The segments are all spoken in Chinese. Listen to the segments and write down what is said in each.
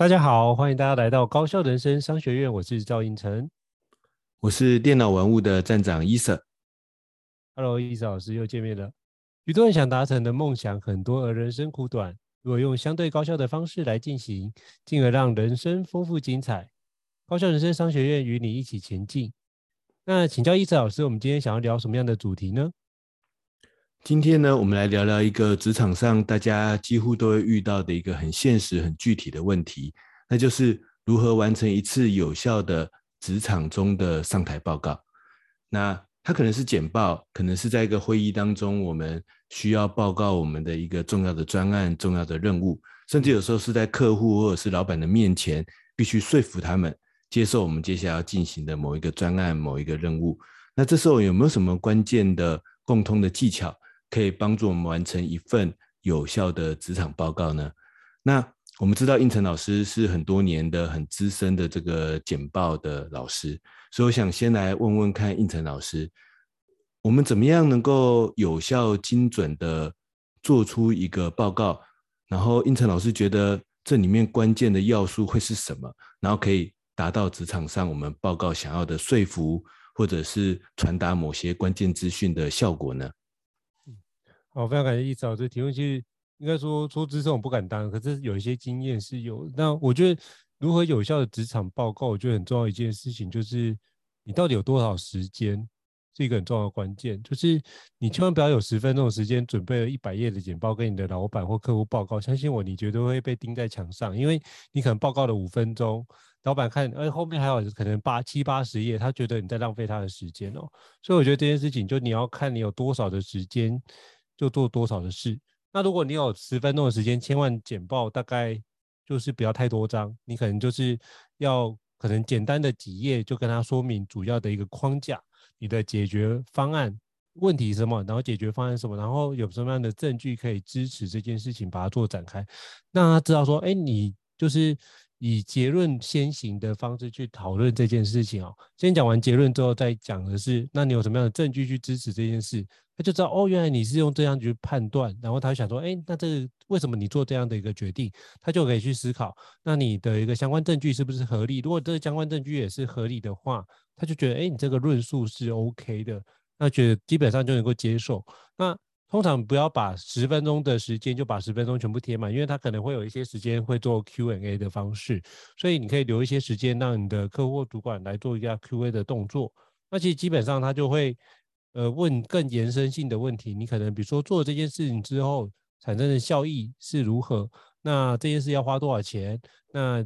大家好，欢迎大家来到高效人生商学院，我是赵应成，我是电脑玩物的站长伊瑟。Hello，伊瑟老师又见面了。许多人想达成的梦想很多，而人生苦短，如果用相对高效的方式来进行，进而让人生丰富精彩。高效人生商学院与你一起前进。那请教伊瑟老师，我们今天想要聊什么样的主题呢？今天呢，我们来聊聊一个职场上大家几乎都会遇到的一个很现实、很具体的问题，那就是如何完成一次有效的职场中的上台报告。那它可能是简报，可能是在一个会议当中，我们需要报告我们的一个重要的专案、重要的任务，甚至有时候是在客户或者是老板的面前，必须说服他们接受我们接下来要进行的某一个专案、某一个任务。那这时候有没有什么关键的共通的技巧？可以帮助我们完成一份有效的职场报告呢？那我们知道胤丞老师是很多年的很资深的这个简报的老师，所以我想先来问问看胤丞老师，我们怎么样能够有效精准的做出一个报告？然后胤丞老师觉得这里面关键的要素会是什么？然后可以达到职场上我们报告想要的说服，或者是传达某些关键资讯的效果呢？好，非常感谢伊瑟老师提问。其实应该说，说资深我不敢当，可是有一些经验是有。那我觉得如何有效的职场报告，我觉得很重要一件事情就是你到底有多少时间，是一个很重要的关键。就是你千万不要有十分钟的时间准备了一百页的简报跟你的老板或客户报告，相信我，你绝对会被钉在墙上，因为你可能报告了五分钟，老板看，哎，后面还有可能八七八十页，他觉得你在浪费他的时间哦。所以我觉得这件事情，就你要看你有多少的时间。就做多少的事。那如果你有十分钟的时间，千万简报大概就是不要太多张，你可能就是要可能简单的几页就跟他说明主要的一个框架，你的解决方案问题什么，然后解决方案什么，然后有什么样的证据可以支持这件事情，把它做展开，让他知道说，哎，你就是以结论先行的方式去讨论这件事情哦。先讲完结论之后，再讲的是，那你有什么样的证据去支持这件事？他就知道哦，原来你是用这样去判断，然后他就想说，哎，那这个为什么你做这样的一个决定？他就可以去思考，那你的一个相关证据是不是合理？如果这个相关证据也是合理的话，他就觉得，哎，你这个论述是 OK 的，那觉得基本上就能够接受。那通常不要把十分钟的时间就把十分钟全部贴满，因为他可能会有一些时间会做 Q&A 的方式，所以你可以留一些时间让你的客户主管来做一下 Q&A 的动作。那其实基本上他就会。呃，问更延伸性的问题，你可能比如说做这件事情之后产生的效益是如何？那这件事要花多少钱？那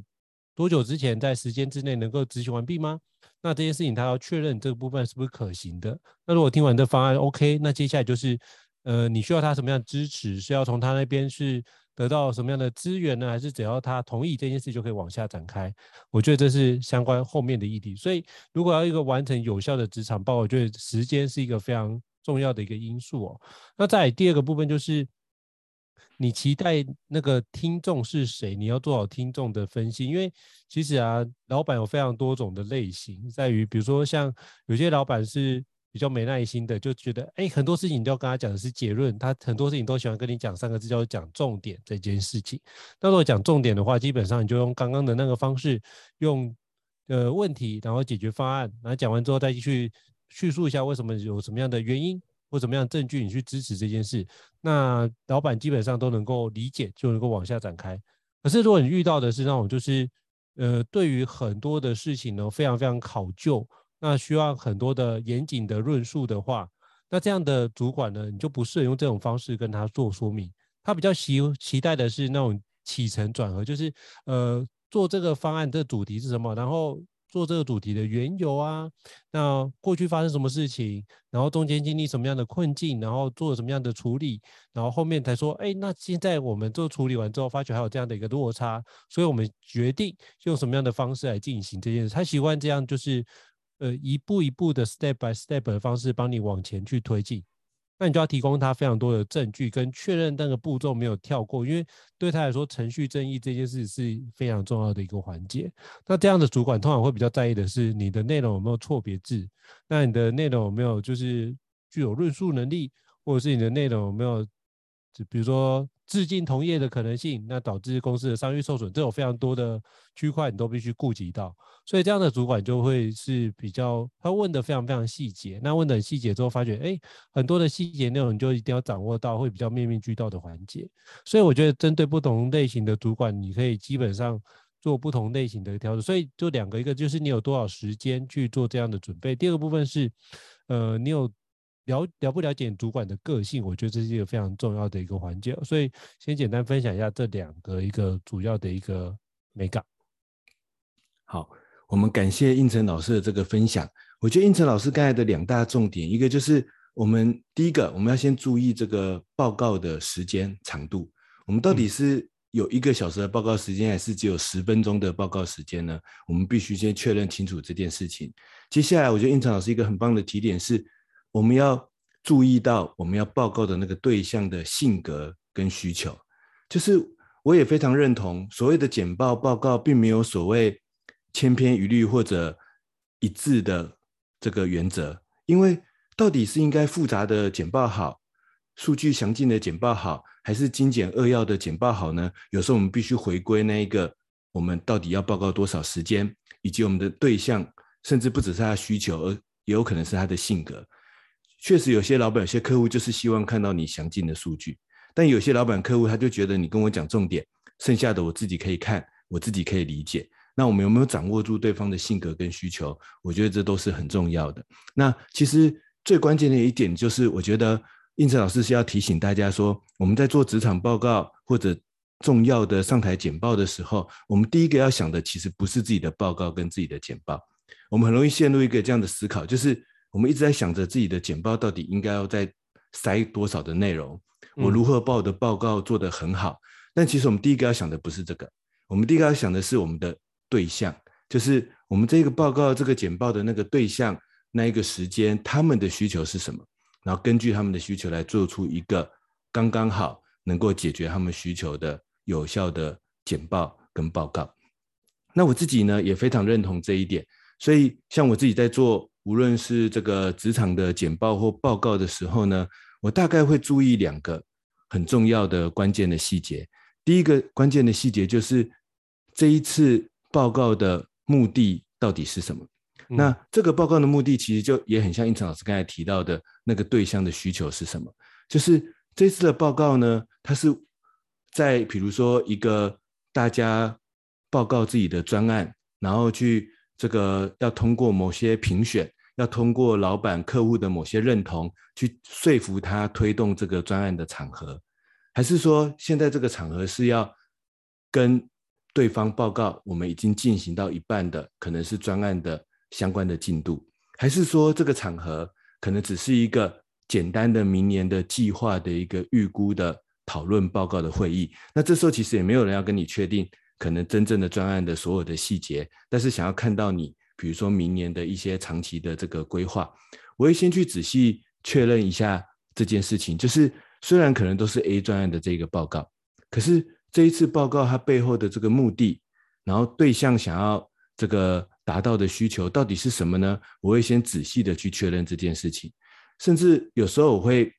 多久之前在时间之内能够执行完毕吗？那这件事情他要确认这个部分是不是可行的？那如果听完这方案 OK，那接下来就是，呃，你需要他什么样的支持？是要从他那边是？得到什么样的资源呢？还是只要他同意这件事就可以往下展开？我觉得这是相关后面的议题。所以，如果要一个完成有效的职场报告，我觉得时间是一个非常重要的一个因素哦。那在第二个部分就是，你期待那个听众是谁？你要做好听众的分析，因为其实啊，老板有非常多种的类型，在于比如说像有些老板是。比较没耐心的，就觉得哎，很多事情你都要跟他讲的是结论，他很多事情都喜欢跟你讲三个字，叫做讲重点这件事情。那如果讲重点的话，基本上你就用刚刚的那个方式，用呃问题，然后解决方案，然后讲完之后再继续叙述一下为什么有什么样的原因或什么样的证据你去支持这件事，那老板基本上都能够理解，就能够往下展开。可是如果你遇到的是那种就是呃对于很多的事情呢，非常非常考究。那需要很多的严谨的论述的话，那这样的主管呢，你就不适合用这种方式跟他做说明。他比较期期待的是那种起承转合，就是呃做这个方案的主题是什么，然后做这个主题的缘由啊，那过去发生什么事情，然后中间经历什么样的困境，然后做了什么样的处理，然后后面才说，哎，那现在我们做处理完之后，发觉还有这样的一个落差，所以我们决定用什么样的方式来进行这件事。他喜欢这样，就是呃一步一步的 step by step 的方式帮你往前去推进。那你就要提供他非常多的证据，跟确认那个步骤没有跳过，因为对他来说，程序正义这件事是非常重要的一个环节。那这样的主管通常会比较在意的是你的内容有没有错别字，那你的内容有没有就是具有论述能力，或者是你的内容有没有，就比如说。致敬同业的可能性，那导致公司的商誉受损，这有非常多的区块你都必须顾及到，所以这样的主管就会是比较，他问的非常非常细节，那问的很细节之后，发觉哎，很多的细节内容你就一定要掌握到，会比较面面俱到的环节。所以我觉得针对不同类型的主管，你可以基本上做不同类型的调整。所以就两个，一个就是你有多少时间去做这样的准备，第二个部分是，呃，你有。了了不了解主管的个性，我觉得这是一个非常重要的一个环节。所以先简单分享一下这两个一个主要的一个美感。好，我们感谢应成老师的这个分享。我觉得应成老师刚才的两大重点，一个就是我们第一个，我们要先注意这个报告的时间长度。我们到底是有一个小时的报告时间，还是只有十分钟的报告时间呢？我们必须先确认清楚这件事情。接下来，我觉得应成老师一个很棒的提点是。我们要注意到我们要报告的那个对象的性格跟需求，就是我也非常认同所谓的简报报告，并没有所谓千篇一律或者一致的这个原则，因为到底是应该复杂的简报好，数据详尽的简报好，还是精简扼要的简报好呢？有时候我们必须回归那一个，我们到底要报告多少时间，以及我们的对象，甚至不只是他的需求，而也有可能是他的性格。确实，有些老板、有些客户就是希望看到你详尽的数据，但有些老板、客户他就觉得你跟我讲重点，剩下的我自己可以看，我自己可以理解。那我们有没有掌握住对方的性格跟需求？我觉得这都是很重要的。那其实最关键的一点就是，我觉得胤丞老师是要提醒大家说，我们在做职场报告或者重要的上台简报的时候，我们第一个要想的其实不是自己的报告跟自己的简报，我们很容易陷入一个这样的思考，就是。我们一直在想着自己的简报到底应该要再塞多少的内容，我如何把我的报告做得很好？嗯。但其实我们第一个要想的不是这个，我们第一个要想的是我们的对象，就是我们这个报告这个简报的那个对象，那一个时间，他们的需求是什么？然后根据他们的需求来做出一个刚刚好能够解决他们需求的有效的简报跟报告。那我自己呢也非常认同这一点，所以像我自己在做。无论是这个职场的简报或报告的时候呢，我大概会注意两个很重要的关键的细节。第一个关键的细节就是这一次报告的目的到底是什么？嗯。那这个报告的目的其实就也很像应成老师刚才提到的那个对象的需求是什么？就是这次的报告呢，它是在比如说一个大家报告自己的专案，然后去这个要通过某些评选。要通过老板、客户的某些认同，去说服他推动这个专案的场合，还是说现在这个场合是要跟对方报告我们已经进行到一半的，可能是专案的相关的进度，还是说这个场合可能只是一个简单的明年的计划的一个预估的讨论报告的会议？那这时候其实也没有人要跟你确定可能真正的专案的所有的细节，但是想要看到你。比如说明年的一些长期的这个规划，我会先去仔细确认一下这件事情。就是虽然可能都是 A 专案的这个报告，可是这一次报告它背后的这个目的，然后对象想要这个达到的需求到底是什么呢？我会先仔细的去确认这件事情，甚至有时候我会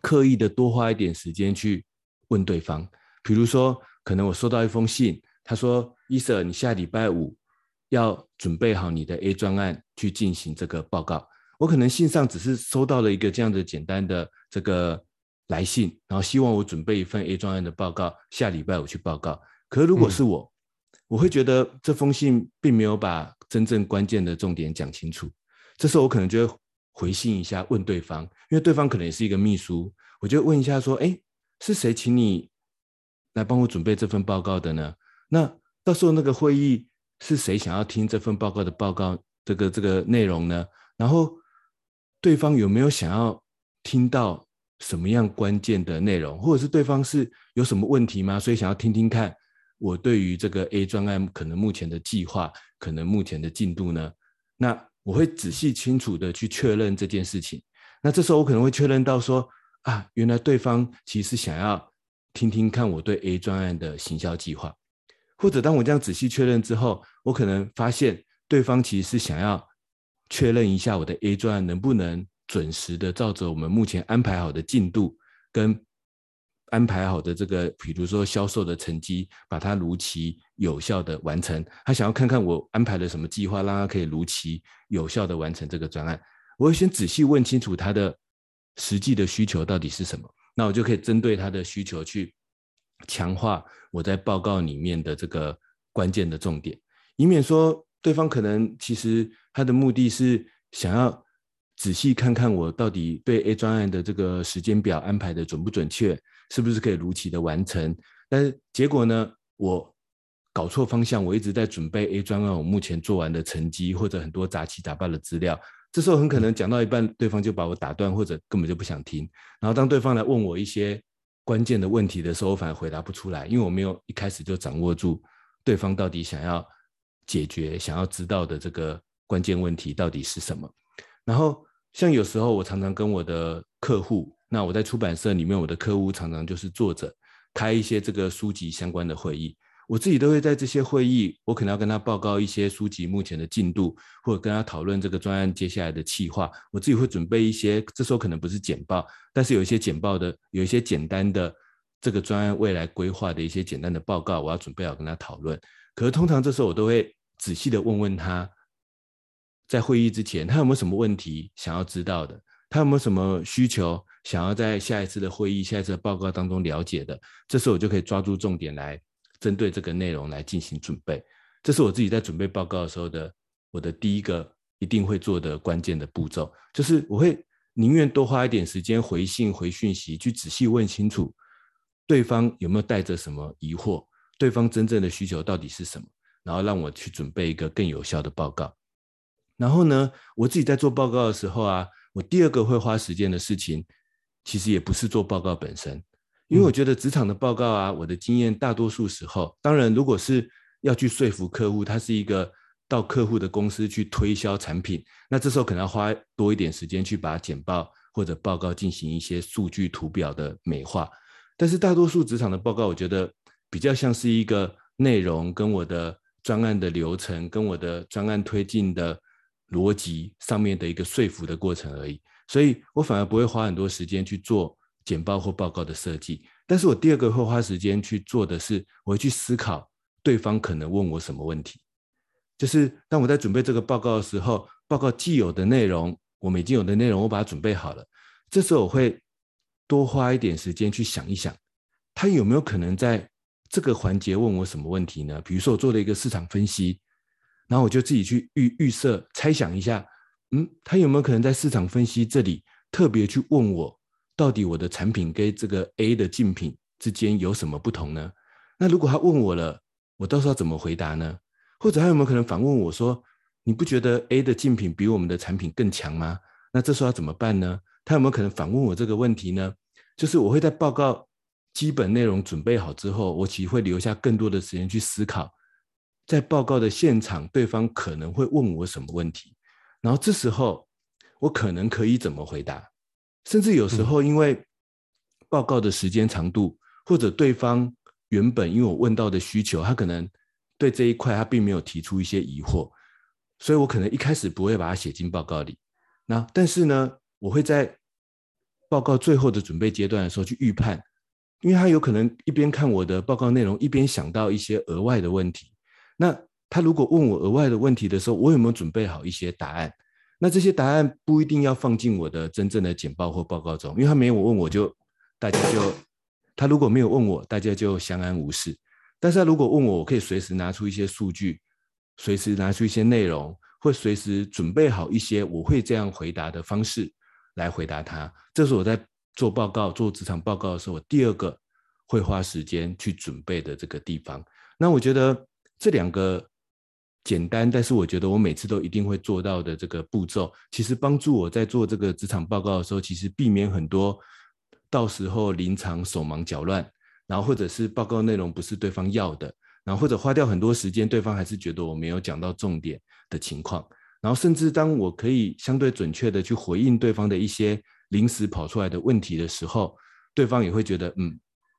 刻意的多花一点时间去问对方。比如说，可能我收到一封信，他说：“伊 Sir，你下礼拜五。”要准备好你的 A 专案去进行这个报告。我可能信上只是收到了一个这样的简单的这个来信，然后希望我准备一份 A 专案的报告，下礼拜我去报告。可是如果是我，嗯，我会觉得这封信并没有把真正关键的重点讲清楚。这时候我可能就会回信一下，问对方，因为对方可能也是一个秘书，我就问一下说：“哎，是谁请你来帮我准备这份报告的呢？”那到时候那个会议。是谁想要听这份报告的报告这个这个内容呢？然后对方有没有想要听到什么样关键的内容，或者是对方是有什么问题吗？所以想要听听看我对于这个 A 专案可能目前的计划，可能目前的进度呢？那我会仔细清楚的去确认这件事情。那这时候我可能会确认到说啊，原来对方其实想要听听看我对 A 专案的行销计划，或者当我这样仔细确认之后，我可能发现对方其实是想要确认一下我的 A 专案能不能准时的照着我们目前安排好的进度跟安排好的这个，比如说销售的成绩，把它如期有效的完成。他想要看看我安排了什么计划，让他可以如期有效的完成这个专案。我会先仔细问清楚他的实际的需求到底是什么，那我就可以针对他的需求去强化我在报告里面的这个关键的重点，以免说对方可能其实他的目的是想要仔细看看我到底对 A 专案的这个时间表安排的准不准确。是不是可以如期的完成？但是结果呢？我搞错方向，我一直在准备 A 专案，我目前做完的成绩或者很多杂七杂八的资料，这时候很可能讲到一半，对方就把我打断，或者根本就不想听。然后当对方来问我一些关键的问题的时候，我反而回答不出来，因为我没有一开始就掌握住对方到底想要解决、想要知道的这个关键问题到底是什么。然后像有时候我常常跟我的客户。那我在出版社里面，我的客户常常就是作者开一些这个书籍相关的会议，我自己都会在这些会议，我可能要跟他报告一些书籍目前的进度，或者跟他讨论这个专案接下来的计划。我自己会准备一些，这时候可能不是简报，但是有一些简报的，有一些简单的这个专案未来规划的一些简单的报告，我要准备好跟他讨论。可是通常这时候我都会仔细的问问他，在会议之前他有没有什么问题想要知道的。他有没有什么需求想要在下一次的会议、下一次的报告当中了解的？这时候我就可以抓住重点来针对这个内容来进行准备。这是我自己在准备报告的时候的我的第一个一定会做的关键的步骤，就是我会宁愿多花一点时间回信、回讯息，去仔细问清楚对方有没有带着什么疑惑，对方真正的需求到底是什么，然后让我去准备一个更有效的报告。然后呢，我自己在做报告的时候啊。我第二个会花时间的事情，其实也不是做报告本身，因为我觉得职场的报告啊，我的经验大多数时候，当然如果是要去说服客户，他是一个到客户的公司去推销产品，那这时候可能要花多一点时间去把简报或者报告进行一些数据图表的美化。但是大多数职场的报告，我觉得比较像是一个内容跟我的专案的流程，跟我的专案推进的。逻辑上面的一个说服的过程而已，所以我反而不会花很多时间去做简报或报告的设计。但是我第二个会花时间去做的是，我会去思考对方可能问我什么问题。就是当我在准备这个报告的时候，报告既有的内容，我们已经有的内容，我把它准备好了。这时候我会多花一点时间去想一想，他有没有可能在这个环节问我什么问题呢？比如说我做了一个市场分析。然后我就自己去预预设、猜想一下，嗯，他有没有可能在市场分析这里特别去问我，到底我的产品跟这个 A 的竞品之间有什么不同呢？那如果他问我了，我到时候要怎么回答呢？或者他有没有可能反问我说，你不觉得 A 的竞品比我们的产品更强吗？那这时候要怎么办呢？他有没有可能反问我这个问题呢？就是我会在报告基本内容准备好之后，我其实会留下更多的时间去思考。在报告的现场，对方可能会问我什么问题，然后这时候我可能可以怎么回答，甚至有时候因为报告的时间长度，或者对方原本因为我问到的需求，他可能对这一块他并没有提出一些疑惑，所以我可能一开始不会把它写进报告里。那但是呢，我会在报告最后的准备阶段的时候去预判，因为他有可能一边看我的报告内容，一边想到一些额外的问题。那他如果问我额外的问题的时候，我有没有准备好一些答案？那这些答案不一定要放进我的真正的简报或报告中，因为他没有问我就大家就他如果没有问我，大家就相安无事。但是他如果问我，我可以随时拿出一些数据，随时拿出一些内容，或随时准备好一些我会这样回答的方式来回答他。这是我在做报告、做职场报告的时候，我第二个会花时间去准备的这个地方。那我觉得。这两个简单，但是我觉得我每次都一定会做到的这个步骤，其实帮助我在做这个职场报告的时候，其实避免很多到时候临场手忙脚乱，然后或者是报告内容不是对方要的，然后或者花掉很多时间，对方还是觉得我没有讲到重点的情况，然后甚至当我可以相对准确的去回应对方的一些临时跑出来的问题的时候，对方也会觉得，嗯，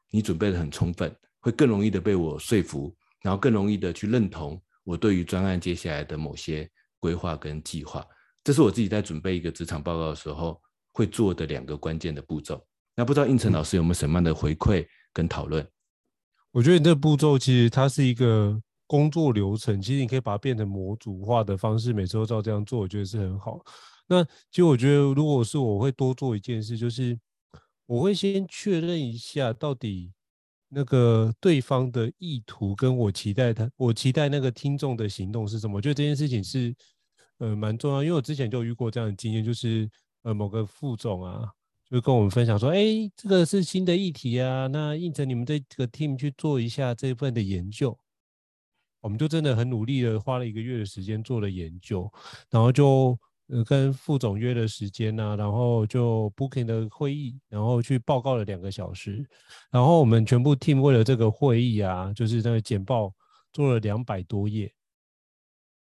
你准备的很充分，会更容易的被我说服，然后更容易的去认同。我对于专案接下来的某些规划跟计划，这是我自己在准备一个职场报告的时候会做的两个关键的步骤。那不知道应成老师有没有什么样的回馈跟讨论？我觉得你这个步骤其实它是一个工作流程，其实你可以把它变成模组化的方式，每次都照这样做，我觉得是很好。那其实我觉得，如果是我会多做一件事，就是我会先确认一下到底。那个对方的意图跟我期待他，我期待那个听众的行动是什么？我觉得这件事情是呃蛮重要，因为我之前就遇过这样的经验，就是呃某个副总啊，就跟我们分享说，哎，这个是新的议题啊，那应承你们这个 team 去做一下这份的研究，我们就真的很努力的花了一个月的时间做了研究，然后就。呃，跟副总约了时间呐、然后就 booking 的会议，然后去报告了两个小时，然后我们全部 team 为了这个会议啊，就是那个简报做了两百多页，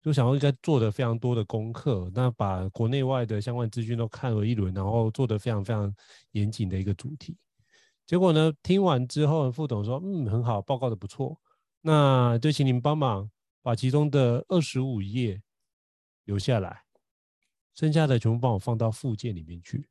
就想要应该做的非常多的功课，那把国内外的相关资讯都看了一轮，然后做的非常非常严谨的一个主题。结果呢，听完之后，副总说，嗯，很好，报告的不错，那就请您帮忙把其中的二十五页留下来。剩下的全部帮我放到附件里面去。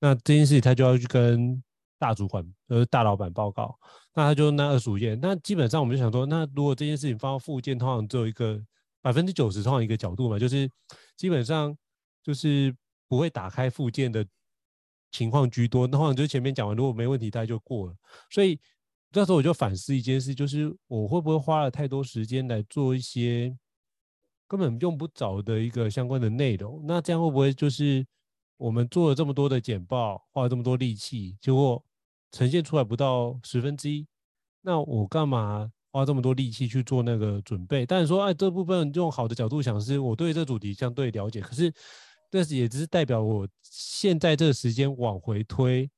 那这件事情他就要去跟大主管，呃，大老板报告。那他就那二十五页。那基本上我们就想说，那如果这件事情放到附件，通常只有一个百分之九十，通常一个角度嘛，就是基本上就是不会打开附件的情况居多。那通常就前面讲完，如果没问题，他就过了。所以这时候我就反思一件事，就是我会不会花了太多时间来做一些。根本用不着的一个相关的内容，那这样会不会就是我们做了这么多的简报，花了这么多力气，结果呈现出来不到十分之一？那我干嘛花这么多力气去做那个准备？但是说，哎，这部分用好的角度想，是我对这主题相对了解，可是，但是也只是代表我现在这个时间往回推。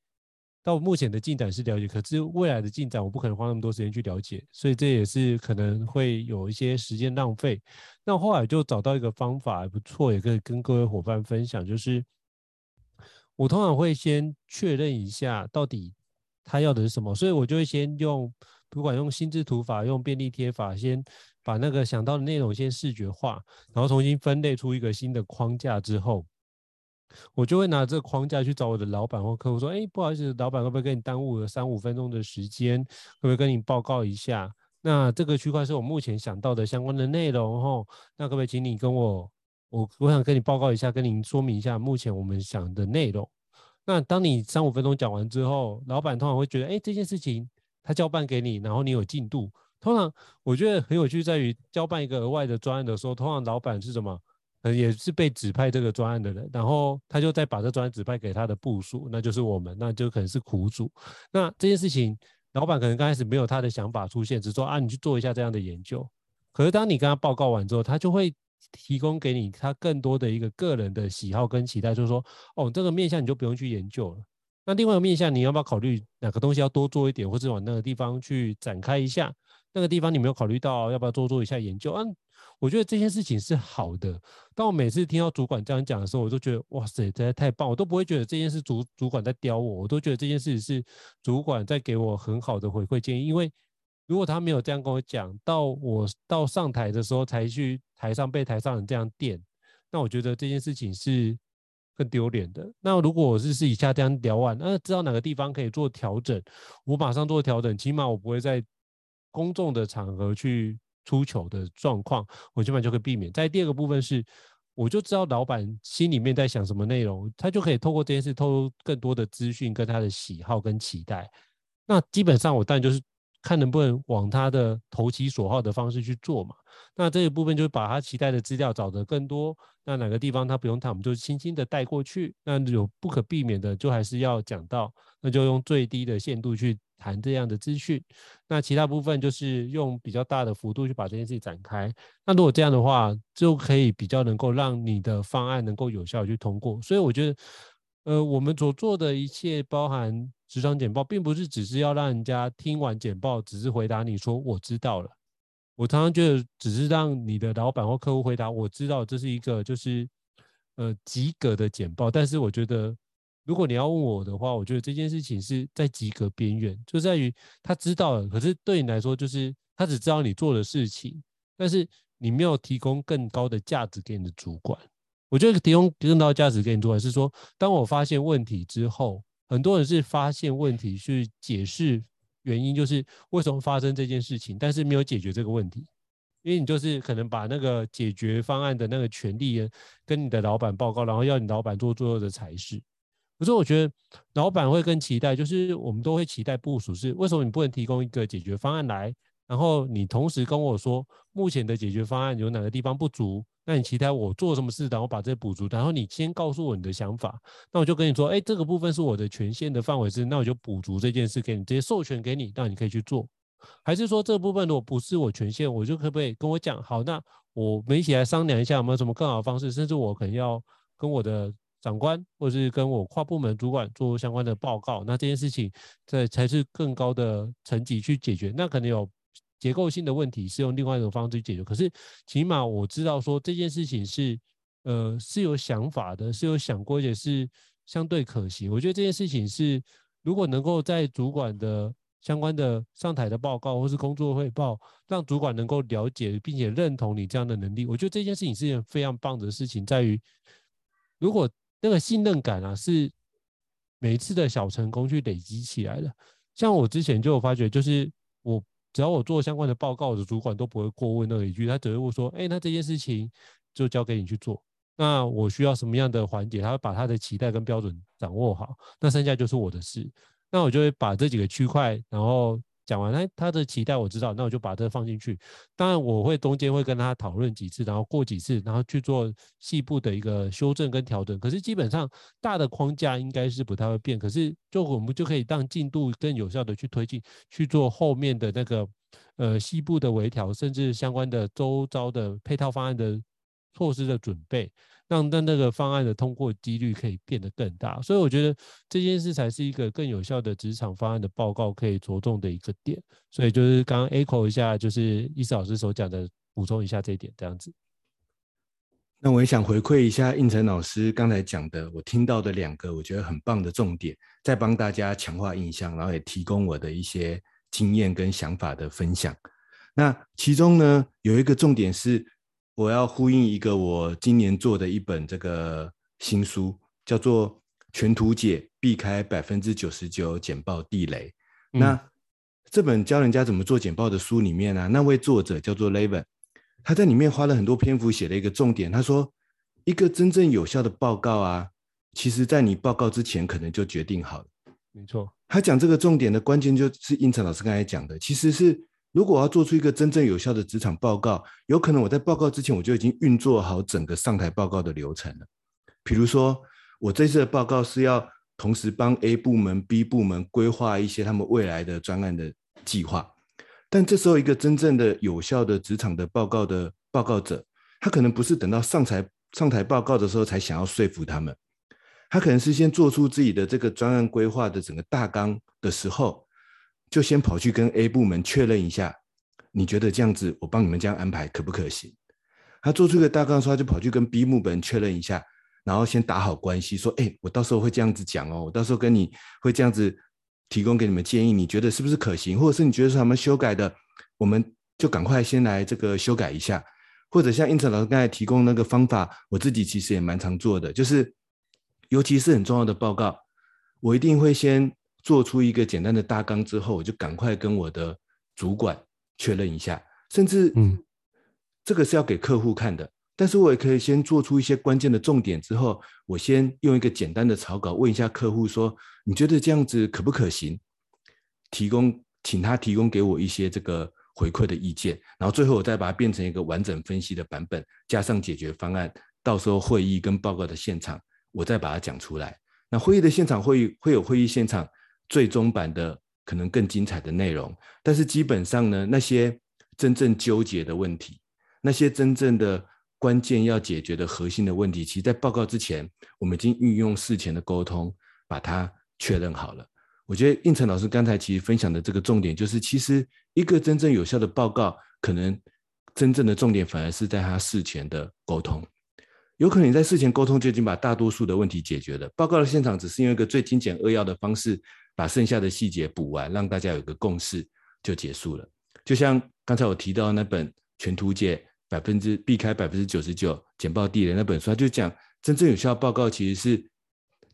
到目前的进展是了解，可是未来的进展我不可能花那么多时间去了解，所以这也是可能会有一些时间浪费。那后来就找到一个方法还不错，也可以跟各位伙伴分享，就是我通常会先确认一下到底他要的是什么，所以我就会先用不管用心智图法、用便利贴法，先把那个想到的内容先视觉化，然后重新分类出一个新的框架之后。我就会拿这个框架去找我的老板或客户说：“哎，不好意思，老板会不会跟你耽误了三五分钟的时间？会不会跟你报告一下？那这个区块是我目前想到的相关的内容哈。那可不可以请你跟我，我我想跟你报告一下，跟您说明一下目前我们想的内容。那当你三五分钟讲完之后，老板通常会觉得，哎，这件事情他交办给你，然后你有进度。通常我觉得很有趣，在于交办一个额外的专案的时候，通常老板是什么？”也是被指派这个专案的人，然后他就再把这专案指派给他的部属，那就是我们，那就可能是苦主。那这件事情，老板可能刚开始没有他的想法出现，只说啊，你去做一下这样的研究。可是当你跟他报告完之后，他就会提供给你他更多的一个个人的喜好跟期待，就是说，哦，这个面向你就不用去研究了。那另外一个面向，你要不要考虑哪个东西要多做一点，或者往那个地方去展开一下？那个地方你没有考虑到，要不要多做一下研究啊？我觉得这件事情是好的。当我每次听到主管这样讲的时候，我都觉得哇塞，真的太棒！我都不会觉得这件事主主管在刁我，我都觉得这件事是主管在给我很好的回馈建议。因为如果他没有这样跟我讲，到我到上台的时候才去台上被台上人这样电，那我觉得这件事情是更丢脸的。那如果我是私底下这样聊完，那知道哪个地方可以做调整，我马上做调整，起码我不会在公众的场合去。出糗的状况，我基本上就可以避免。在第二个部分是，我就知道老板心里面在想什么内容，他就可以透过这件事透露更多的资讯跟他的喜好跟期待。那基本上我当然就是看能不能往他的投其所好的方式去做嘛。那这一部分就是把他期待的资料找得更多。那哪个地方他不用谈，我们就轻轻的带过去。那有不可避免的，就还是要讲到，那就用最低的限度去谈这样的资讯。那其他部分就是用比较大的幅度去把这件事情展开。那如果这样的话，就可以比较能够让你的方案能够有效去通过。所以我觉得，呃，我们所做的一切，包含职场简报，并不是只是要让人家听完简报，只是回答你说我知道了。我常常觉得，只是让你的老板或客户回答我知道，这是一个就是呃及格的简报。但是我觉得。如果你要问我的话，我觉得这件事情是在及格边缘，就在于他知道了，可是对你来说，就是他只知道你做的事情，但是你没有提供更高的价值给你的主管。我觉得提供更高的价值给你做，还是说，当我发现问题之后，很多人是发现问题去解释原因，就是为什么发生这件事情，但是没有解决这个问题，因为你就是可能把那个解决方案的那个权利跟你的老板报告，然后要你老板做最后的裁示。可是我觉得老板会更期待，就是我们都会期待部署是为什么你不能提供一个解决方案来，然后你同时跟我说目前的解决方案有哪个地方不足，那你期待我做什么事，然后把这补足，然后你先告诉我你的想法，那我就跟你说，哎，这个部分是我的权限的范围是，那我就补足这件事给你，直接授权给你，让你可以去做，还是说这部分如果不是我权限，我就可不可以跟我讲，好，那我们一起来商量一下有没有什么更好的方式，甚至我可能要跟我的。长官，或者是跟我跨部门主管做相关的报告，那这件事情这才是更高的层级去解决。那可能有结构性的问题是用另外一种方式去解决，可是起码我知道说这件事情是呃是有想法的，是有想过，而且是相对可行。我觉得这件事情是如果能够在主管的相关的上台的报告或是工作汇报，让主管能够了解并且认同你这样的能力，我觉得这件事情是一件非常棒的事情，在于如果。那个信任感啊，是每一次的小成功去累积起来的。像我之前就有发觉，就是我只要我做相关的报告，我的主管都不会过问那一句，他只会问说：“哎，那这件事情就交给你去做。那我需要什么样的环节？他会把他的期待跟标准掌握好，那剩下就是我的事。那我就会把这几个区块，然后。”讲完，他他的期待我知道，那我就把这放进去。当然，我会中间会跟他讨论几次，然后过几次，然后去做细部的一个修正跟调整。可是基本上大的框架应该是不太会变。可是就我们就可以让进度更有效的去推进，去做后面的那个呃细部的微调，甚至相关的周遭的配套方案的措施的准备。让那那个方案的通过几率可以变得更大，所以我觉得这件事才是一个更有效的职场方案的报告可以着重的一个点。所以就是刚刚 echo 一下，就是易思老师所讲的，补充一下这一点，这样子。那我也想回馈一下应成老师刚才讲的，我听到的两个我觉得很棒的重点，再帮大家强化印象，然后也提供我的一些经验跟想法的分享。那其中呢，有一个重点是。我要呼应一个我今年做的一本这个新书，叫做《全图解避开百分之九十九简报地雷》。嗯。那这本教人家怎么做简报的书里面呢，啊，那位作者叫做 Levin，他在里面花了很多篇幅写了一个重点。他说，一个真正有效的报告啊，其实在你报告之前可能就决定好了。没错，他讲这个重点的关键就是应成老师刚才讲的，其实是。如果我要做出一个真正有效的职场报告，有可能我在报告之前我就已经运作好整个上台报告的流程了。比如说，我这次的报告是要同时帮 A 部门、B 部门规划一些他们未来的专案的计划，但这时候一个真正的有效的职场的报告的报告者，他可能不是等到上台上台报告的时候才想要说服他们，他可能是先做出自己的这个专案规划的整个大纲的时候。就先跑去跟 A 部门确认一下，你觉得这样子我帮你们这样安排可不可行？他做出一个大纲说，他就跑去跟 B 部门确认一下，然后先打好关系，说：哎，我到时候会这样子讲哦，我到时候跟你会这样子提供给你们建议，你觉得是不是可行？或者是你觉得是他们修改的，我们就赶快先来这个修改一下。或者像胤丞老师刚才提供那个方法，我自己其实也蛮常做的，就是尤其是很重要的报告，我一定会先。做出一个简单的大纲之后，我就赶快跟我的主管确认一下，甚至，嗯，这个是要给客户看的，但是我也可以先做出一些关键的重点之后，我先用一个简单的草稿问一下客户说，你觉得这样子可不可行？提供，请他提供给我一些这个回馈的意见，然后最后我再把它变成一个完整分析的版本，加上解决方案，到时候会议跟报告的现场，我再把它讲出来。那会议的现场会议会有会议现场。最终版的可能更精彩的内容。但是基本上呢，那些真正纠结的问题，那些真正的关键要解决的核心的问题，其实在报告之前，我们已经运用事前的沟通，把它确认好了。我觉得胤丞老师刚才其实分享的这个重点，就是其实一个真正有效的报告，可能真正的重点反而是在他事前的沟通。有可能你在事前沟通就已经把大多数的问题解决了，报告的现场只是用一个最精简扼要的方式，把剩下的细节补完，让大家有个共识就结束了。就像刚才我提到那本全图解百分之避开百分之九十九简报地雷那本书，他就讲真正有效报告其实是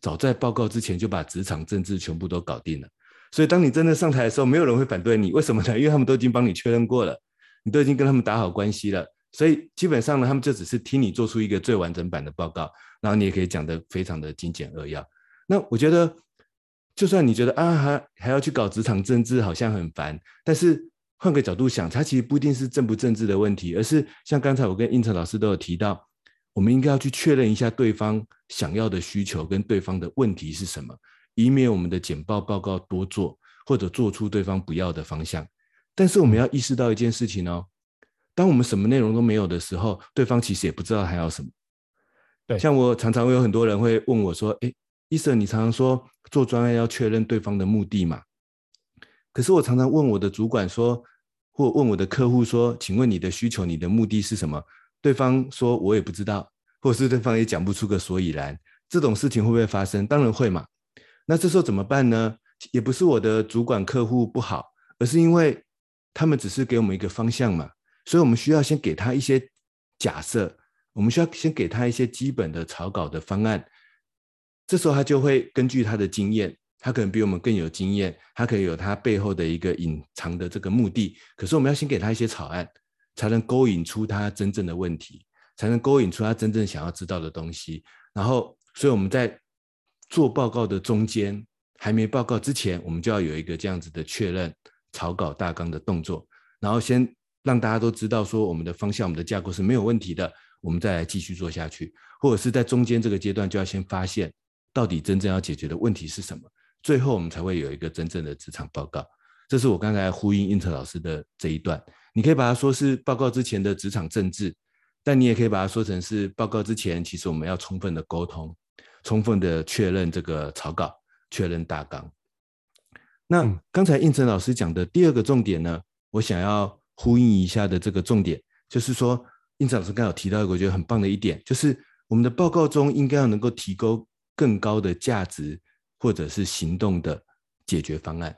早在报告之前就把职场政治全部都搞定了。所以当你真的上台的时候，没有人会反对你，为什么呢？因为他们都已经帮你确认过了，你都已经跟他们打好关系了。所以基本上呢，他们就只是听你做出一个最完整版的报告，然后你也可以讲得非常的精简扼要。那我觉得，就算你觉得啊还还要去搞职场政治，好像很烦，但是换个角度想，它其实不一定是政不政治的问题，而是像刚才我跟应成老师都有提到，我们应该要去确认一下对方想要的需求跟对方的问题是什么，以免我们的简报报告多做，或者做出对方不要的方向。但是我们要意识到一件事情哦。当我们什么内容都没有的时候，对方其实也不知道还要什么。对，像我常常会有很多人会问我说：“哎，医生，你常常说做专案要确认对方的目的嘛？可是我常常问我的主管说，或问我的客户说，请问你的需求、你的目的是什么？对方说我也不知道，或是对方也讲不出个所以然。这种事情会不会发生？当然会嘛。那这时候怎么办呢？也不是我的主管客户不好，而是因为他们只是给我们一个方向嘛。所以我们需要先给他一些假设，我们需要先给他一些基本的草稿的方案。这时候他就会根据他的经验，他可能比我们更有经验，他可以有他背后的一个隐藏的这个目的。可是我们要先给他一些草案，才能勾引出他真正的问题，才能勾引出他真正想要知道的东西。然后，所以我们在做报告的中间，还没报告之前，我们就要有一个这样子的确认草稿大纲的动作，然后先。让大家都知道说我们的方向、我们的架构是没有问题的，我们再来继续做下去，或者是在中间这个阶段就要先发现到底真正要解决的问题是什么，最后我们才会有一个真正的职场报告。这是我刚才呼应胤丞老师的这一段，你可以把它说是报告之前的职场政治，但你也可以把它说成是报告之前，其实我们要充分的沟通，充分的确认这个草稿，确认大纲。那刚才胤丞老师讲的第二个重点呢，我想要。呼应一下的这个重点，就是说，胤丞老师刚好提到一个我觉得很棒的一点，就是我们的报告中应该要能够提供更高的价值或者是行动的解决方案。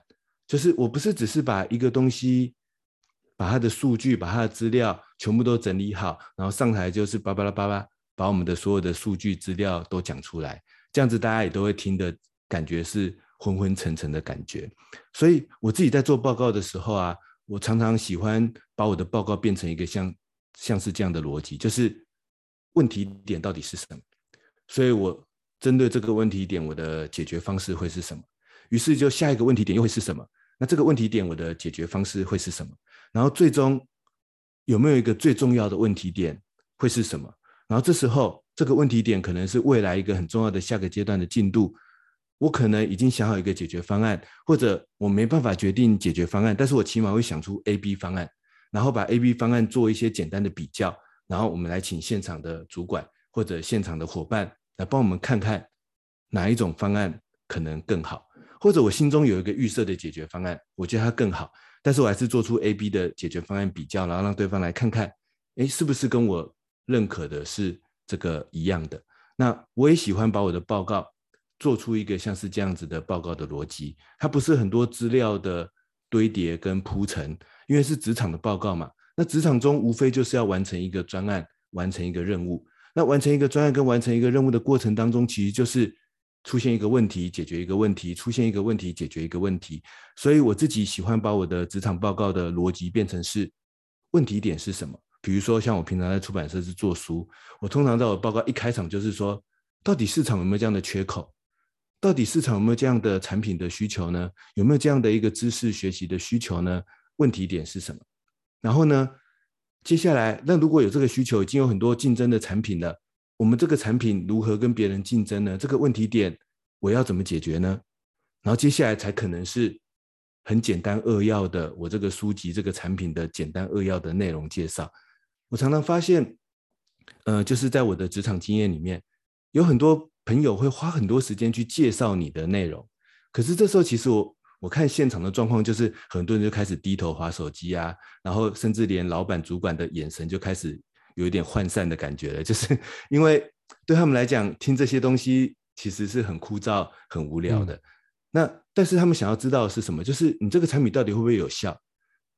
就是我不是只是把一个东西，把它的数据、把它的资料全部都整理好，然后上台就是巴巴拉巴拉，把我们的所有的数据资料都讲出来，这样子大家也都会听的感觉是昏昏沉沉的感觉。所以我自己在做报告的时候啊。我常常喜欢把我的报告变成一个像像是这样的逻辑，就是问题点到底是什么？所以我针对这个问题点，我的解决方式会是什么？于是就下一个问题点又会是什么？那这个问题点我的解决方式会是什么？然后最终有没有一个最重要的问题点会是什么？然后这时候这个问题点可能是未来一个很重要的下个阶段的进度。我可能已经想好一个解决方案，或者我没办法决定解决方案，但是我起码会想出 A、B 方案，然后把 A、B 方案做一些简单的比较，然后我们来请现场的主管或者现场的伙伴来帮我们看看哪一种方案可能更好，或者我心中有一个预设的解决方案，我觉得它更好，但是我还是做出 A、B 的解决方案比较，然后让对方来看看，诶，是不是跟我认可的是这个一样的？那我也喜欢把我的报告。做出一个像是这样子的报告的逻辑，它不是很多资料的堆叠跟铺陈，因为是职场的报告嘛。那职场中无非就是要完成一个专案，完成一个任务。那完成一个专案跟完成一个任务的过程当中，其实就是出现一个问题，解决一个问题，出现一个问题，解决一个问题。所以我自己喜欢把我的职场报告的逻辑变成是问题点是什么。比如说像我平常在出版社是做书，我通常在我报告一开场就是说，到底市场有没有这样的缺口？到底市场有没有这样的产品的需求呢？有没有这样的一个知识学习的需求呢？问题点是什么？然后呢，接下来，那如果有这个需求，已经有很多竞争的产品了，我们这个产品如何跟别人竞争呢？这个问题点我要怎么解决呢？然后接下来才可能是很简单扼要的我这个书籍这个产品的简单扼要的内容介绍。我常常发现，呃，就是在我的职场经验里面，有很多朋友会花很多时间去介绍你的内容，可是这时候其实我我看现场的状况就是很多人就开始低头划手机啊，然后甚至连老板主管的眼神就开始有一点涣散的感觉了，就是因为对他们来讲，听这些东西其实是很枯燥、很无聊的。嗯、那但是他们想要知道的是什么？就是你这个产品到底会不会有效？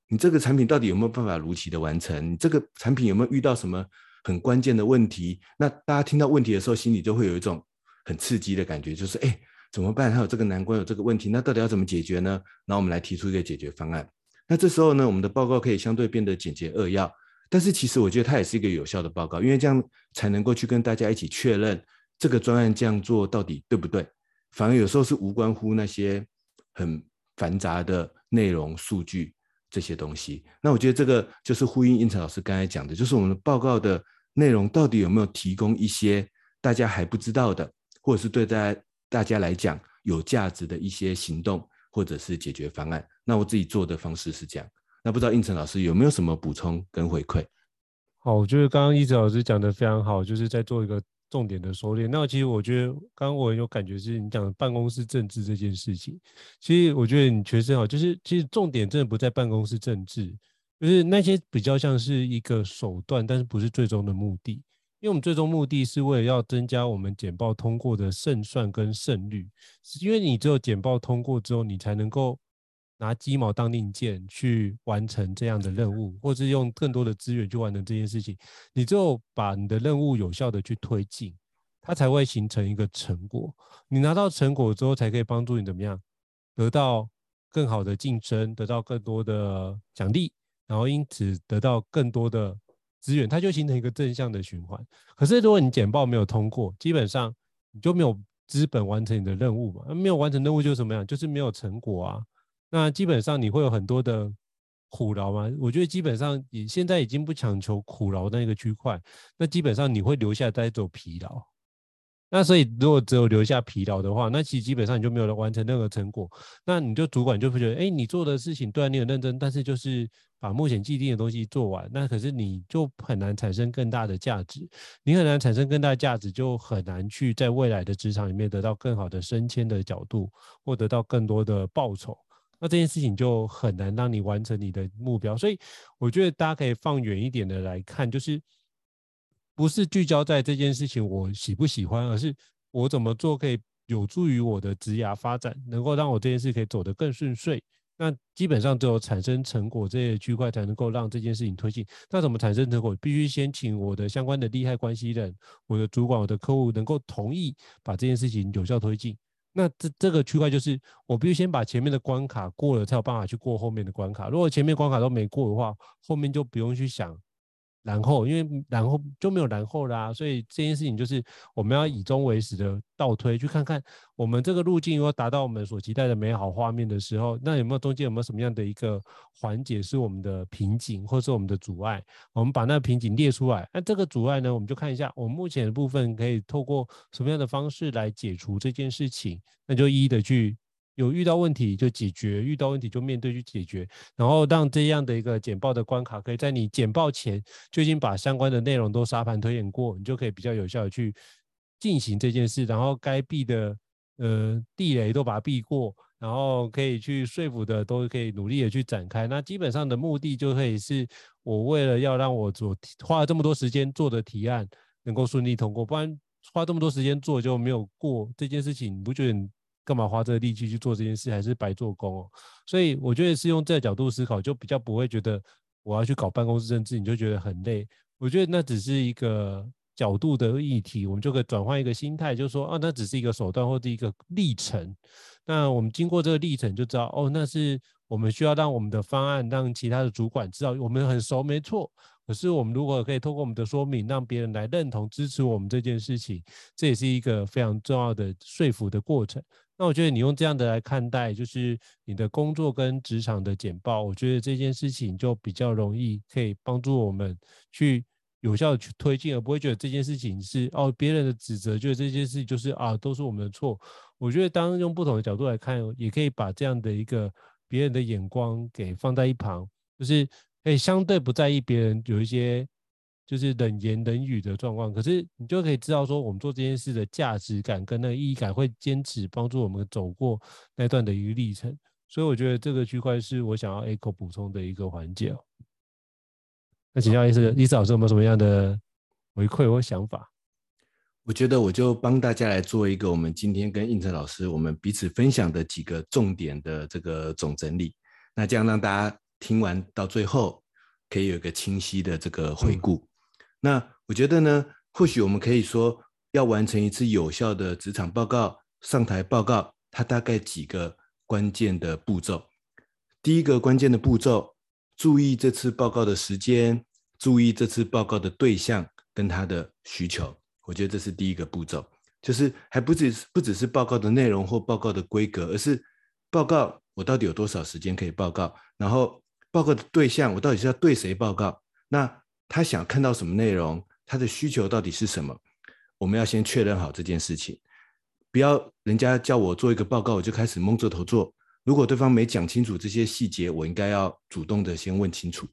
你这个产品到底有没有办法如期的完成？你这个产品有没有遇到什么很关键的问题？那大家听到问题的时候，心里就会有一种很刺激的感觉，就是哎，怎么办？还有这个难关，有这个问题，那到底要怎么解决呢？然后我们来提出一个解决方案。那这时候呢，我们的报告可以相对变得简洁扼要，但是其实我觉得它也是一个有效的报告，因为这样才能够去跟大家一起确认这个专案这样做到底对不对。反而有时候是无关乎那些很繁杂的内容数据。这些东西，那我觉得这个就是呼应胤丞老师刚才讲的，就是我们的报告的内容到底有没有提供一些大家还不知道的，或者是对大家大家来讲有价值的一些行动或者是解决方案。那我自己做的方式是这样。那不知道应成老师有没有什么补充跟回馈？好，我觉得刚刚胤丞老师讲的非常好，就是在做一个。重点的收敛。那其实我觉得，刚刚我有感觉是你讲的办公室政治这件事情。其实我觉得你确实好，就是其实重点真的不在办公室政治，就是那些比较像是一个手段，但是不是最终的目的。因为我们最终目的是为了要增加我们简报通过的胜算跟胜率。是因为你只有简报通过之后，你才能够。拿鸡毛当令箭去完成这样的任务，或是用更多的资源去完成这件事情，你只有把你的任务有效的去推进，它才会形成一个成果。你拿到成果之后，才可以帮助你怎么样得到更好的晋升，得到更多的奖励，然后因此得到更多的资源，它就形成一个正向的循环。可是如果你简报没有通过，基本上你就没有资本完成你的任务嘛，那没有完成任务就是什么样？就是没有成果啊。那基本上你会有很多的苦劳嘛？我觉得基本上你现在已经不强求苦劳那个区块，那基本上你会留下带走疲劳。那所以如果只有留下疲劳的话，那其实基本上你就没有完成任何成果。那你就主管就会觉得，哎，你做的事情对啊，你很认真，但是就是把目前既定的东西做完，那可是你就很难产生更大的价值。你很难产生更大的价值，就很难去在未来的职场里面得到更好的升迁的角度，或得到更多的报酬。那这件事情就很难让你完成你的目标，所以我觉得大家可以放远一点的来看，就是不是聚焦在这件事情我喜不喜欢，而是我怎么做可以有助于我的职涯发展，能够让我这件事可以走得更顺遂。那基本上只有产生成果这些区块才能够让这件事情推进。那怎么产生成果？必须先请我的相关的利害关系人、我的主管、我的客户能够同意把这件事情有效推进。那这这个区块就是我必须先把前面的关卡过了，才有办法去过后面的关卡。如果前面关卡都没过的话，后面就不用去想。然后，因为然后就没有然后啦，所以这件事情就是我们要以终为始的倒推，去看看我们这个路径如果达到我们所期待的美好画面的时候，那有没有中间有没有什么样的一个环节是我们的瓶颈，或是我们的阻碍？我们把那个瓶颈列出来，那这个阻碍呢，我们就看一下我们目前的部分可以透过什么样的方式来解除这件事情，那就一一的去。有遇到问题就解决，遇到问题就面对去解决，然后让这样的一个简报的关卡，可以在你简报前就已经把相关的内容都沙盘推演过，你就可以比较有效的去进行这件事，然后该避的呃地雷都把它避过，然后可以去说服的都可以努力的去展开。那基本上的目的就可以是我为了要让我所花了这么多时间做的提案能够顺利通过，不然花这么多时间做就没有过这件事情，你不觉得？干嘛花这个力气去做这件事，还是白做工哦？所以我觉得是用这个角度思考，就比较不会觉得我要去搞办公室政治，你就觉得很累。我觉得那只是一个角度的议题，我们就可以转换一个心态，就是说啊，那只是一个手段或者一个历程。那我们经过这个历程，就知道哦，那是我们需要让我们的方案让其他的主管知道我们很熟，没错。可是我们如果可以透过我们的说明，让别人来认同支持我们这件事情，这也是一个非常重要的说服的过程。那我觉得你用这样的来看待，就是你的工作跟职场的简报，我觉得这件事情就比较容易可以帮助我们去有效的去推进，而不会觉得这件事情是哦别人的指责，觉得这件事情就是啊都是我们的错。我觉得当用不同的角度来看，也可以把这样的一个别人的眼光给放在一旁，就是可以相对不在意别人有一些就是冷言冷语的状况。可是你就可以知道说，我们做这件事的价值感跟那个意义感，会坚持帮助我们走过那段的一个历程。所以我觉得这个区块是我想要 echo 补充的一个环节哦。那请教医师，医师老师有没有什么样的回馈或想法？我觉得我就帮大家来做一个我们今天跟应成老师我们彼此分享的几个重点的这个总整理。那这样让大家听完到最后，可以有一个清晰的这个回顾。嗯、那我觉得呢，或许我们可以说，要完成一次有效的职场报告、上台报告，它大概几个。关键的步骤，第一个关键的步骤，注意这次报告的时间，注意这次报告的对象跟他的需求。我觉得这是第一个步骤，就是还不只是不只是报告的内容或报告的规格，而是报告我到底有多少时间可以报告，然后报告的对象我到底是要对谁报告，那他想看到什么内容，他的需求到底是什么，我们要先确认好这件事情。不要人家叫我做一个报告，我就开始蒙着头做。如果对方没讲清楚这些细节，我应该要主动的先问清楚。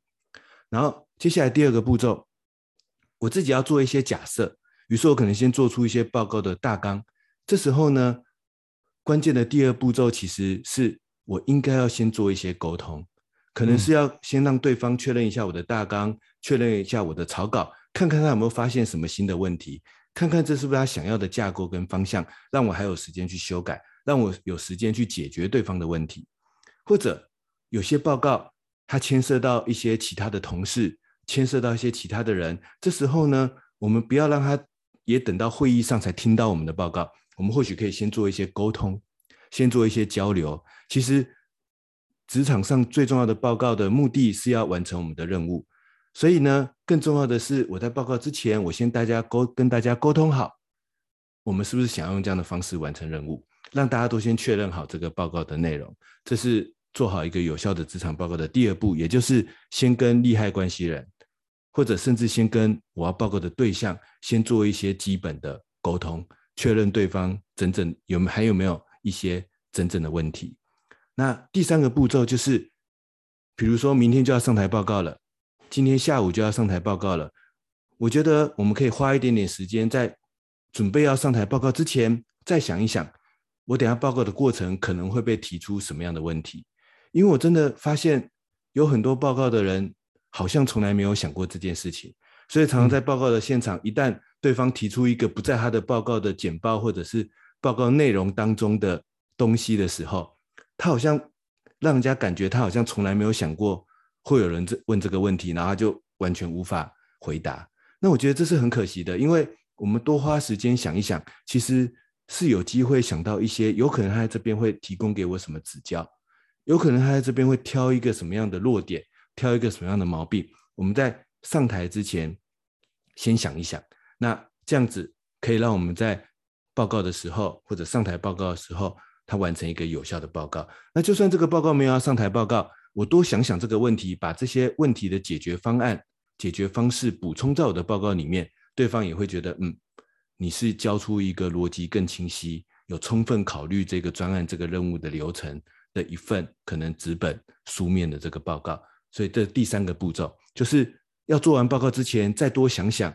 然后接下来第二个步骤，我自己要做一些假设。于是我可能先做出一些报告的大纲。这时候呢，关键的第二步骤其实是我应该要先做一些沟通，可能是要先让对方确认一下我的大纲，确认一下我的草稿，看看他有没有发现什么新的问题。看看这是不是他想要的架构跟方向，让我还有时间去修改，让我有时间去解决对方的问题。或者有些报告它牵涉到一些其他的同事，牵涉到一些其他的人，这时候呢，我们不要让他也等到会议上才听到我们的报告，我们或许可以先做一些沟通，先做一些交流。其实职场上最重要的报告的目的是要完成我们的任务。所以呢，更重要的是，我在报告之前，我先大家沟跟大家沟通好，我们是不是想要用这样的方式完成任务，让大家都先确认好这个报告的内容，这是做好一个有效的职场报告的第二步，也就是先跟利害关系人，或者甚至先跟我要报告的对象，先做一些基本的沟通，确认对方真正有没还有没有一些真正的问题。那第三个步骤就是，比如说明天就要上台报告了。今天下午就要上台报告了，我觉得我们可以花一点点时间，在准备要上台报告之前，再想一想，我等下报告的过程可能会被提出什么样的问题。因为我真的发现有很多报告的人好像从来没有想过这件事情，所以常常在报告的现场，一旦对方提出一个不在他的报告的简报或者是报告内容当中的东西的时候，他好像让人家感觉他好像从来没有想过。会有人这问这个问题，然后他就完全无法回答。那我觉得这是很可惜的，因为我们多花时间想一想，其实是有机会想到一些，有可能他在这边会提供给我什么指教，有可能他在这边会挑一个什么样的弱点，挑一个什么样的毛病。我们在上台之前先想一想，那这样子可以让我们在报告的时候或者上台报告的时候，他完成一个有效的报告。那就算这个报告没有要上台报告。我多想想这个问题，把这些问题的解决方案、解决方式补充在我的报告里面，对方也会觉得，嗯，你是交出一个逻辑更清晰、有充分考虑这个专案、这个任务的流程的一份可能纸本书面的这个报告。所以这第三个步骤就是要做完报告之前，再多想想，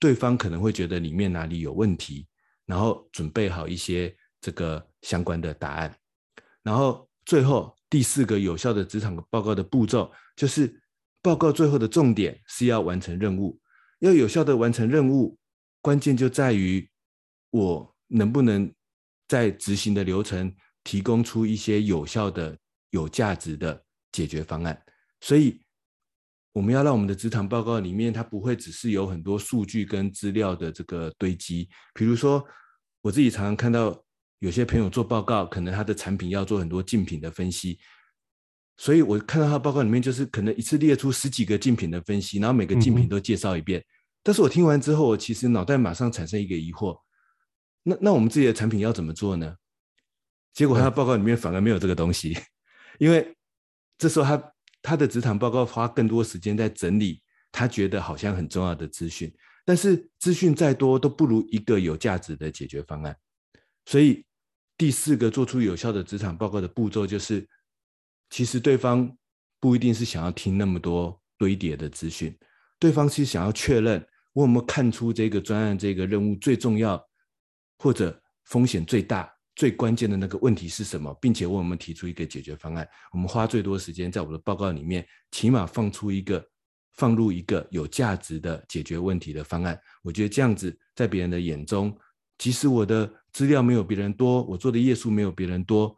对方可能会觉得里面哪里有问题，然后准备好一些这个相关的答案，然后最后。第四个有效的职场报告的步骤，就是报告最后的重点是要完成任务。要有效的完成任务，关键就在于我能不能在执行的流程提供出一些有效的、有价值的解决方案。所以，我们要让我们的职场报告里面，它不会只是有很多数据跟资料的这个堆积。比如说，我自己常常看到。有些朋友做报告，可能他的产品要做很多竞品的分析，所以我看到他报告里面就是可能一次列出十几个竞品的分析，然后每个竞品都介绍一遍。嗯、但是我听完之后，我其实脑袋马上产生一个疑惑：那那我们自己的产品要怎么做呢？结果他的报告里面反而没有这个东西，嗯、因为这时候他他的职场报告花更多时间在整理他觉得好像很重要的资讯，但是资讯再多都不如一个有价值的解决方案，所以。第四个做出有效的职场报告的步骤，就是其实对方不一定是想要听那么多堆叠的资讯，对方是想要确认我有没有看出这个专案这个任务最重要或者风险最大、最关键的那个问题是什么，并且为我们提出一个解决方案。我们花最多时间在我的报告里面，起码放出一个、放入一个有价值的解决问题的方案。我觉得这样子，在别人的眼中，即使我的资料没有别人多，我做的页数没有别人多。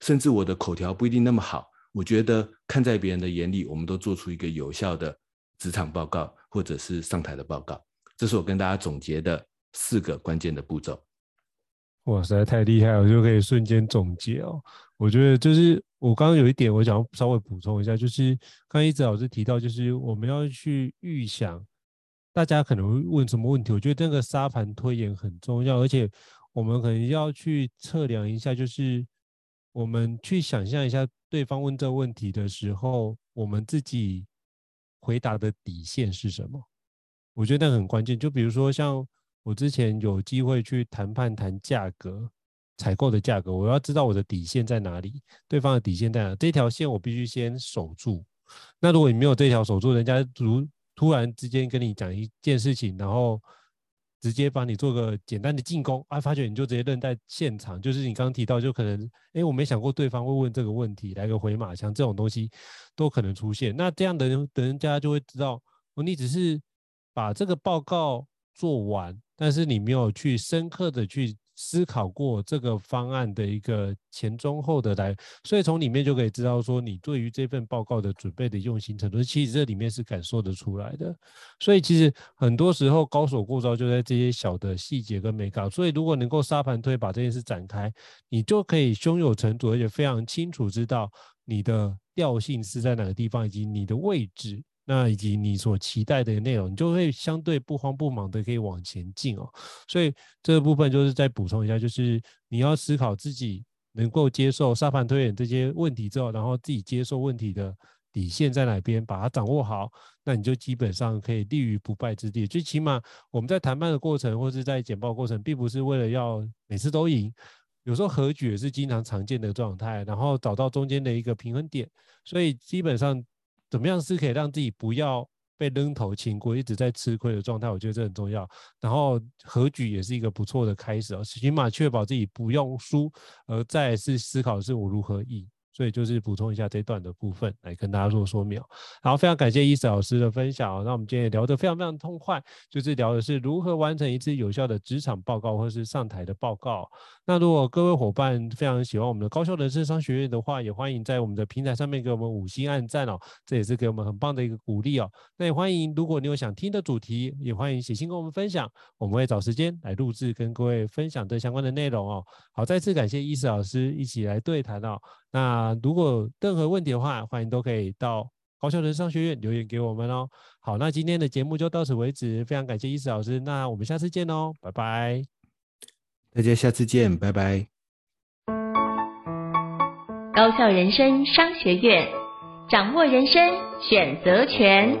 甚至我的口条不一定那么好，我觉得看在别人的眼里，我们都做出一个有效的职场报告或者是上台的报告。这是我跟大家总结的四个关键的步骤。哇，实在太厉害了，我就可以瞬间总结哦。我觉得就是我刚刚有一点，我想要稍微补充一下，就是刚刚一直老师提到，就是我们要去预想大家可能会问什么问题。我觉得这个沙盘推演很重要，而且我们可能要去测量一下，就是。我们去想象一下，对方问这个问题的时候，我们自己回答的底线是什么？我觉得那很关键。就比如说，像我之前有机会去谈判谈价格，采购的价格，我要知道我的底线在哪里，对方的底线在哪，这条线我必须先守住。那如果你没有这条守住，人家如突然之间跟你讲一件事情，然后。直接帮你做个简单的进攻，啊，发觉你就直接愣在现场，就是你刚刚提到，就可能，哎，我没想过对方会问这个问题，来个回马枪，这种东西都可能出现。那这样的人，人家就会知道，哦，你只是把这个报告做完，但是你没有去深刻的去。思考过这个方案的一个前中后的来，所以从里面就可以知道说，你对于这份报告的准备的用心程度，其实这里面是感受得出来的。所以其实很多时候高手过招就在这些小的细节跟美感。所以如果能够沙盘推把这件事展开，你就可以胸有成竹，而且非常清楚知道你的调性是在哪个地方，以及你的位置。那以及你所期待的内容，你就会相对不慌不忙的可以往前进哦。所以这个部分就是再补充一下，就是你要思考自己能够接受沙盘推演这些问题之后，然后自己接受问题的底线在哪边，把它掌握好，那你就基本上可以立于不败之地。最起码我们在谈判的过程或是在简报过程，并不是为了要每次都赢，有时候和局也是经常常见的状态，然后找到中间的一个平衡点。所以基本上。怎么样是可以让自己不要被扔头轻过，一直在吃亏的状态？我觉得这很重要。然后和局也是一个不错的开始哦，起码确保自己不用输，而再是思考是我如何赢。所以就是补充一下这段的部分来跟大家做说明。好，非常感谢伊斯老师的分享。那我们今天也聊得非常非常痛快，就是聊的是如何完成一次有效的职场报告或是上台的报告。那如果各位伙伴非常喜欢我们的高校人生商学院的话，也欢迎在我们的平台上面给我们五星按赞哦，这也是给我们很棒的一个鼓励哦。那也欢迎，如果你有想听的主题，也欢迎写信跟我们分享，我们会找时间来录制跟各位分享这相关的内容哦。好，再次感谢伊斯老师一起来对谈哦。那如果任何问题的话，欢迎都可以到高校人生商学院留言给我们哦。好，那今天的节目就到此为止，非常感谢伊思老师，那我们下次见哦，拜拜。大家下次见，拜拜。高校人生商学院，掌握人生选择权。